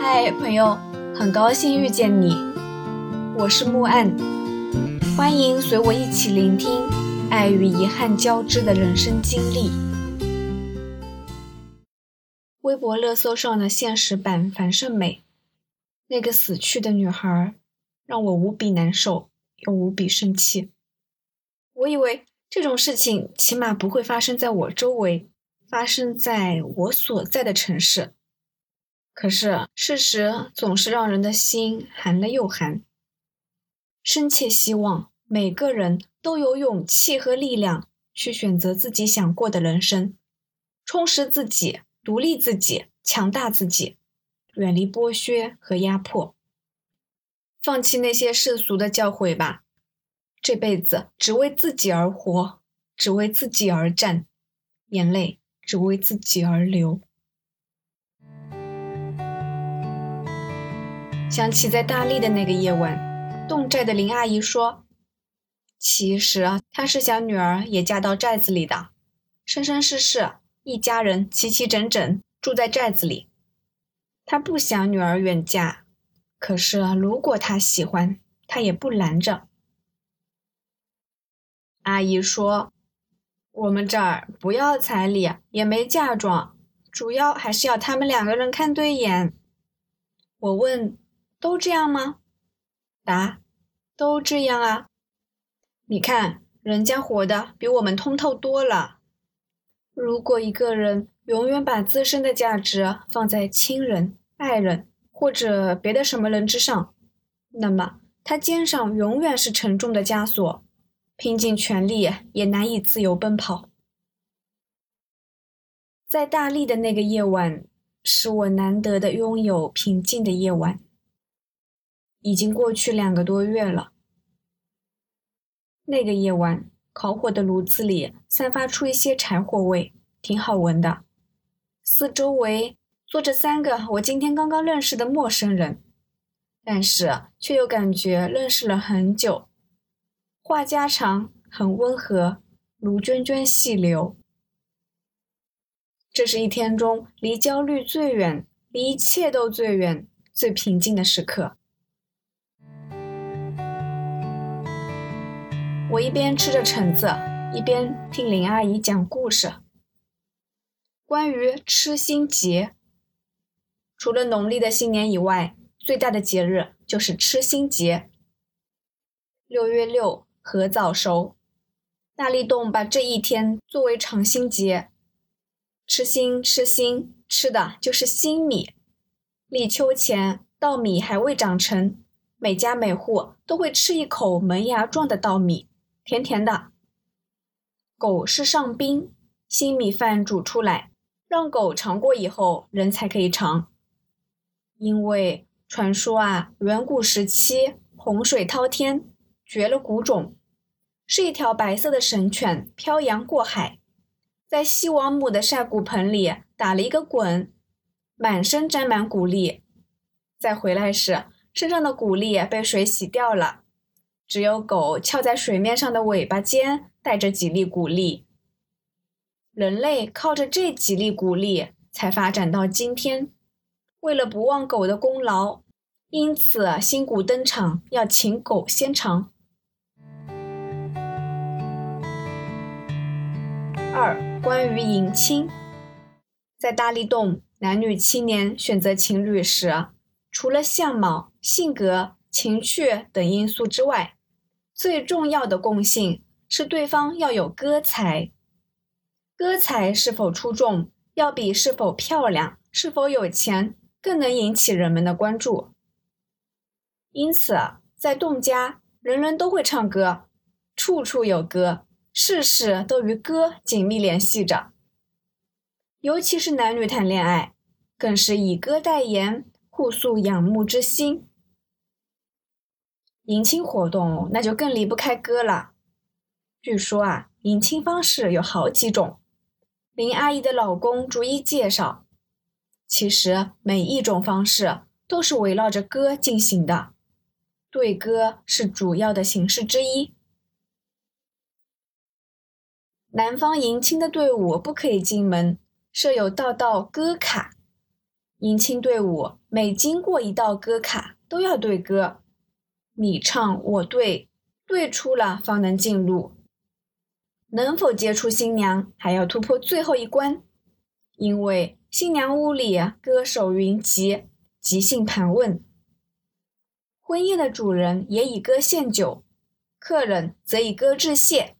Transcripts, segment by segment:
嗨，朋友，很高兴遇见你，我是木岸，欢迎随我一起聆听爱与遗憾交织的人生经历。微博热搜上的现实版樊胜美，那个死去的女孩，让我无比难受又无比生气。我以为这种事情起码不会发生在我周围，发生在我所在的城市。可是，事实总是让人的心寒了又寒。深切希望每个人都有勇气和力量去选择自己想过的人生，充实自己，独立自己，强大自己，远离剥削和压迫，放弃那些世俗的教诲吧。这辈子只为自己而活，只为自己而战，眼泪只为自己而流。想起在大理的那个夜晚，侗寨的林阿姨说：“其实，她是想女儿也嫁到寨子里的，生生世世一家人齐齐整整住在寨子里。她不想女儿远嫁，可是如果她喜欢，她也不拦着。”阿姨说：“我们这儿不要彩礼，也没嫁妆，主要还是要他们两个人看对眼。”我问。都这样吗？答：都这样啊。你看，人家活的比我们通透多了。如果一个人永远把自身的价值放在亲人、爱人或者别的什么人之上，那么他肩上永远是沉重的枷锁，拼尽全力也难以自由奔跑。在大力的那个夜晚，是我难得的拥有平静的夜晚。已经过去两个多月了。那个夜晚，烤火的炉子里散发出一些柴火味，挺好闻的。四周围坐着三个我今天刚刚认识的陌生人，但是却又感觉认识了很久。话家常，很温和，如涓涓细流。这是一天中离焦虑最远、离一切都最远、最平静的时刻。我一边吃着橙子，一边听林阿姨讲故事。关于吃新节，除了农历的新年以外，最大的节日就是吃新节。六月六禾早熟，大力洞把这一天作为尝新节。吃新吃新，吃的就是新米。立秋前，稻米还未长成，每家每户都会吃一口萌芽状的稻米。甜甜的，狗是上宾，新米饭煮出来，让狗尝过以后，人才可以尝。因为传说啊，远古时期洪水滔天，绝了谷种，是一条白色的神犬漂洋过海，在西王母的晒谷盆里打了一个滚，满身沾满谷粒，再回来时，身上的谷粒被水洗掉了。只有狗翘在水面上的尾巴尖带着几粒谷粒，人类靠着这几粒谷粒才发展到今天。为了不忘狗的功劳，因此新谷登场要请狗先尝。二、关于迎亲，在大力洞，男女青年选择情侣时，除了相貌、性格、情趣等因素之外，最重要的共性是对方要有歌才，歌才是否出众，要比是否漂亮、是否有钱更能引起人们的关注。因此，在侗家，人人都会唱歌，处处有歌，事事都与歌紧密联系着。尤其是男女谈恋爱，更是以歌代言，互诉仰慕之心。迎亲活动那就更离不开歌了。据说啊，迎亲方式有好几种。林阿姨的老公逐一介绍。其实每一种方式都是围绕着歌进行的，对歌是主要的形式之一。男方迎亲的队伍不可以进门，设有道道歌卡。迎亲队伍每经过一道歌卡都要对歌，你唱我对，对出了方能进入。能否接触新娘，还要突破最后一关，因为新娘屋里歌手云集，即兴盘问。婚宴的主人也以歌献酒，客人则以歌致谢，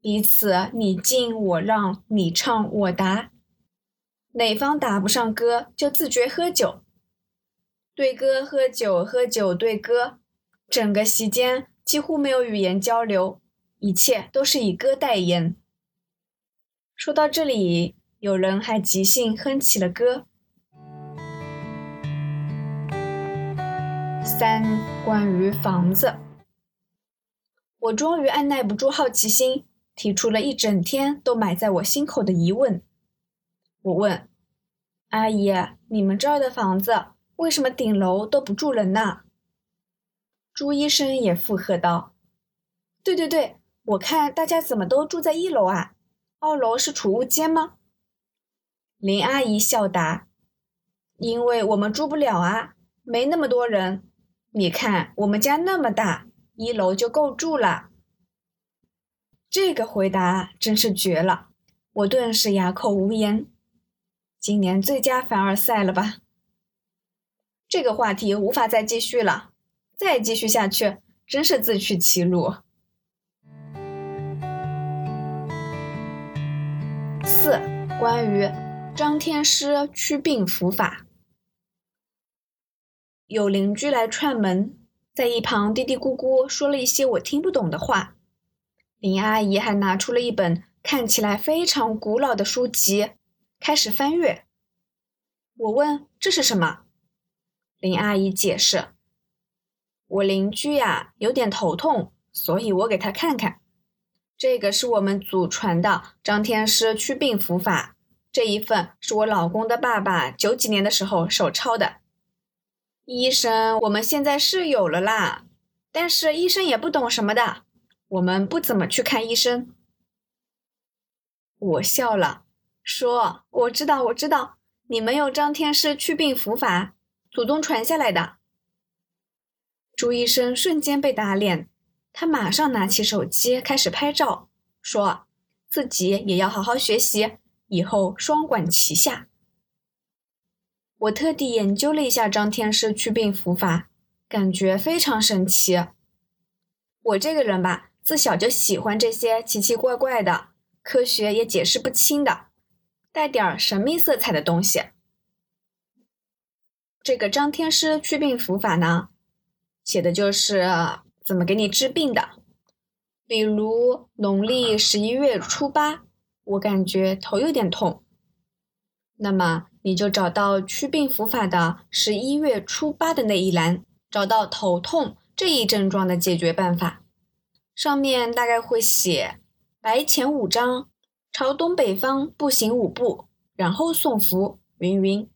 彼此你敬我让，你唱我答。哪方答不上歌，就自觉喝酒。对歌喝酒，喝酒对歌，整个席间几乎没有语言交流，一切都是以歌代言。说到这里，有人还即兴哼起了歌。三、关于房子，我终于按耐不住好奇心，提出了一整天都埋在我心口的疑问。我问阿姨：“你们这儿的房子为什么顶楼都不住人呢？”朱医生也附和道：“对对对，我看大家怎么都住在一楼啊？二楼是储物间吗？”林阿姨笑答：“因为我们住不了啊，没那么多人。你看我们家那么大，一楼就够住了。”这个回答真是绝了，我顿时哑口无言。今年最佳凡尔赛了吧？这个话题无法再继续了，再继续下去真是自取其辱。四、关于张天师驱病符法，有邻居来串门，在一旁嘀嘀咕咕说了一些我听不懂的话。林阿姨还拿出了一本看起来非常古老的书籍。开始翻阅，我问这是什么？林阿姨解释：“我邻居呀有点头痛，所以我给他看看。这个是我们祖传的张天师祛病符法，这一份是我老公的爸爸九几年的时候手抄的。医生，我们现在是有了啦，但是医生也不懂什么的，我们不怎么去看医生。”我笑了。说：“我知道，我知道，你们有张天师祛病符法，祖宗传下来的。”朱医生瞬间被打脸，他马上拿起手机开始拍照，说自己也要好好学习，以后双管齐下。我特地研究了一下张天师祛病符法，感觉非常神奇。我这个人吧，自小就喜欢这些奇奇怪怪的，科学也解释不清的。带点神秘色彩的东西。这个张天师祛病符法呢，写的就是怎么给你治病的。比如农历十一月初八，我感觉头有点痛，那么你就找到祛病符法的十一月初八的那一栏，找到头痛这一症状的解决办法，上面大概会写白前五章。朝东北方步行五步，然后送符，云云。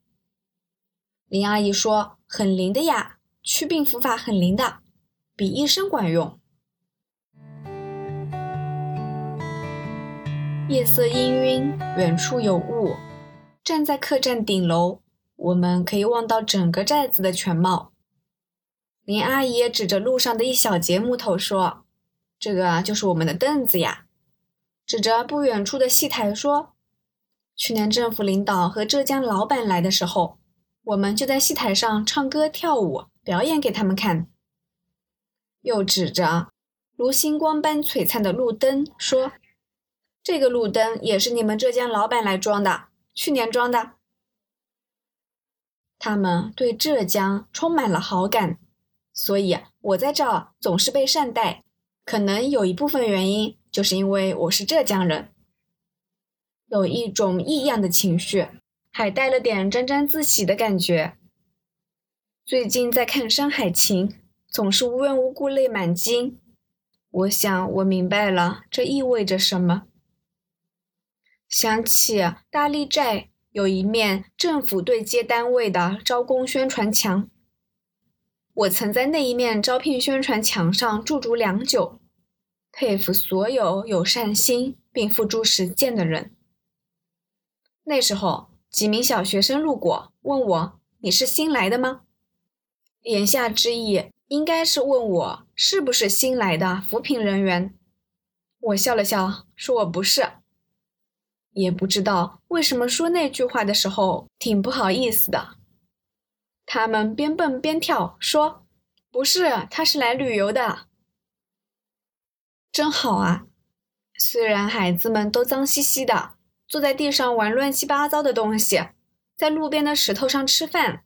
林阿姨说很灵的呀，祛病符法很灵的，比医生管用。夜色氤氲，远处有雾。站在客栈顶楼，我们可以望到整个寨子的全貌。林阿姨指着路上的一小截木头说：“这个就是我们的凳子呀。”指着不远处的戏台说：“去年政府领导和浙江老板来的时候，我们就在戏台上唱歌跳舞，表演给他们看。”又指着如星光般璀璨的路灯说：“这个路灯也是你们浙江老板来装的，去年装的。”他们对浙江充满了好感，所以我在这总是被善待。可能有一部分原因。就是因为我是浙江人，有一种异样的情绪，还带了点沾沾自喜的感觉。最近在看《山海情》，总是无缘无故泪满襟。我想我明白了，这意味着什么。想起大利寨有一面政府对接单位的招工宣传墙，我曾在那一面招聘宣传墙上驻足良久。佩服所有有善心并付诸实践的人。那时候，几名小学生路过，问我你是新来的吗？”言下之意应该是问我是不是新来的扶贫人员。我笑了笑，说我不是。也不知道为什么说那句话的时候挺不好意思的。他们边蹦边跳，说：“不是，他是来旅游的。”真好啊！虽然孩子们都脏兮兮的，坐在地上玩乱七八糟的东西，在路边的石头上吃饭，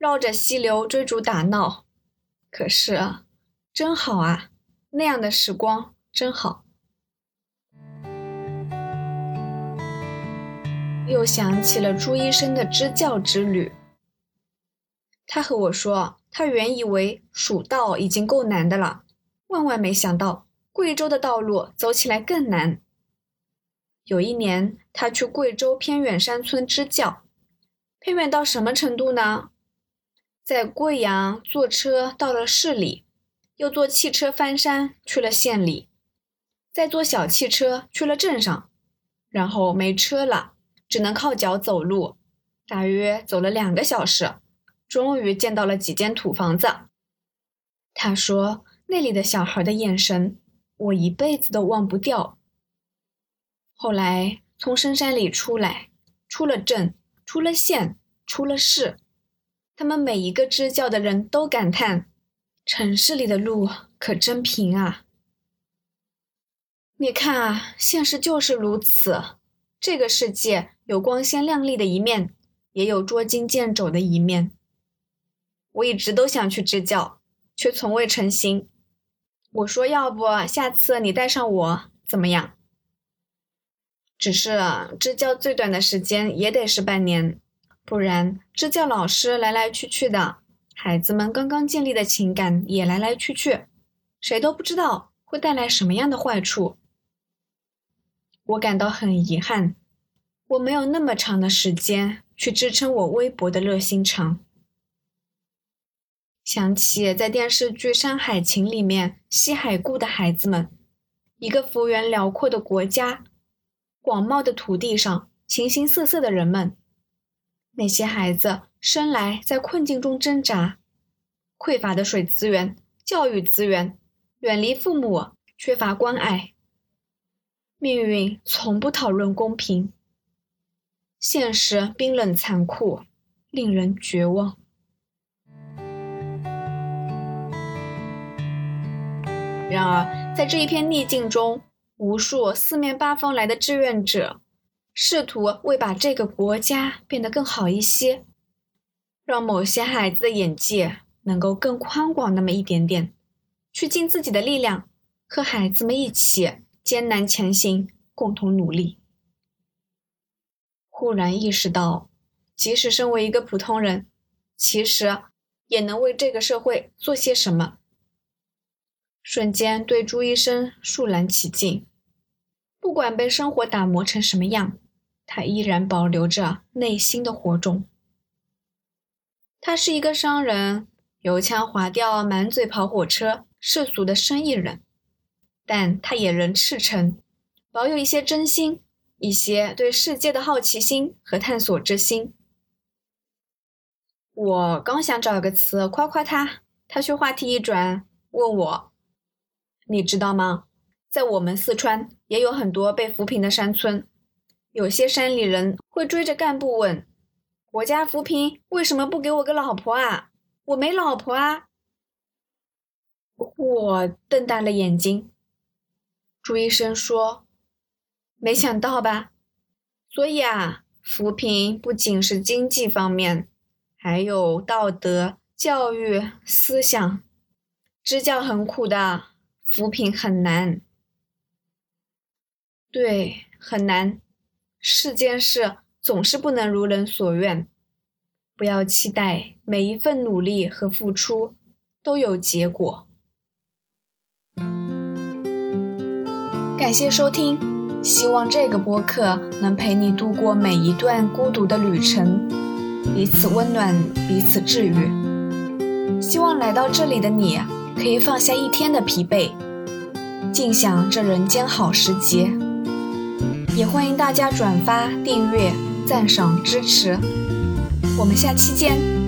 绕着溪流追逐打闹，可是啊真好啊！那样的时光真好。又想起了朱医生的支教之旅。他和我说，他原以为蜀道已经够难的了，万万没想到贵州的道路走起来更难。有一年，他去贵州偏远山村支教，偏远到什么程度呢？在贵阳坐车到了市里，又坐汽车翻山去了县里，再坐小汽车去了镇上，然后没车了。只能靠脚走路，大约走了两个小时，终于见到了几间土房子。他说：“那里的小孩的眼神，我一辈子都忘不掉。”后来从深山里出来，出了镇，出了县，出了市，他们每一个支教的人都感叹：“城市里的路可真平啊！”你看啊，现实就是如此。这个世界有光鲜亮丽的一面，也有捉襟见肘的一面。我一直都想去支教，却从未成行。我说，要不下次你带上我怎么样？只是支教最短的时间也得是半年，不然支教老师来来去去的，孩子们刚刚建立的情感也来来去去，谁都不知道会带来什么样的坏处。我感到很遗憾，我没有那么长的时间去支撑我微薄的热心肠。想起在电视剧《山海情》里面西海固的孩子们，一个幅员辽阔的国家，广袤的土地上，形形色色的人们，那些孩子生来在困境中挣扎，匮乏的水资源、教育资源，远离父母，缺乏关爱。命运从不讨论公平，现实冰冷残酷，令人绝望。然而，在这一片逆境中，无数四面八方来的志愿者，试图为把这个国家变得更好一些，让某些孩子的眼界能够更宽广那么一点点，去尽自己的力量，和孩子们一起。艰难前行，共同努力。忽然意识到，即使身为一个普通人，其实也能为这个社会做些什么。瞬间对朱医生肃然起敬。不管被生活打磨成什么样，他依然保留着内心的火种。他是一个商人，油腔滑调，满嘴跑火车，世俗的生意人。但他也仍赤诚，保有一些真心，一些对世界的好奇心和探索之心。我刚想找个词夸夸他，他却话题一转，问我：“你知道吗？在我们四川也有很多被扶贫的山村，有些山里人会追着干部问：国家扶贫为什么不给我个老婆啊？我没老婆啊！”我瞪大了眼睛。朱医生说：“没想到吧？所以啊，扶贫不仅是经济方面，还有道德、教育、思想。支教很苦的，扶贫很难。对，很难。世间事总是不能如人所愿。不要期待每一份努力和付出都有结果。”感谢收听，希望这个播客能陪你度过每一段孤独的旅程，彼此温暖，彼此治愈。希望来到这里的你可以放下一天的疲惫，尽享这人间好时节。也欢迎大家转发、订阅、赞赏、支持。我们下期见。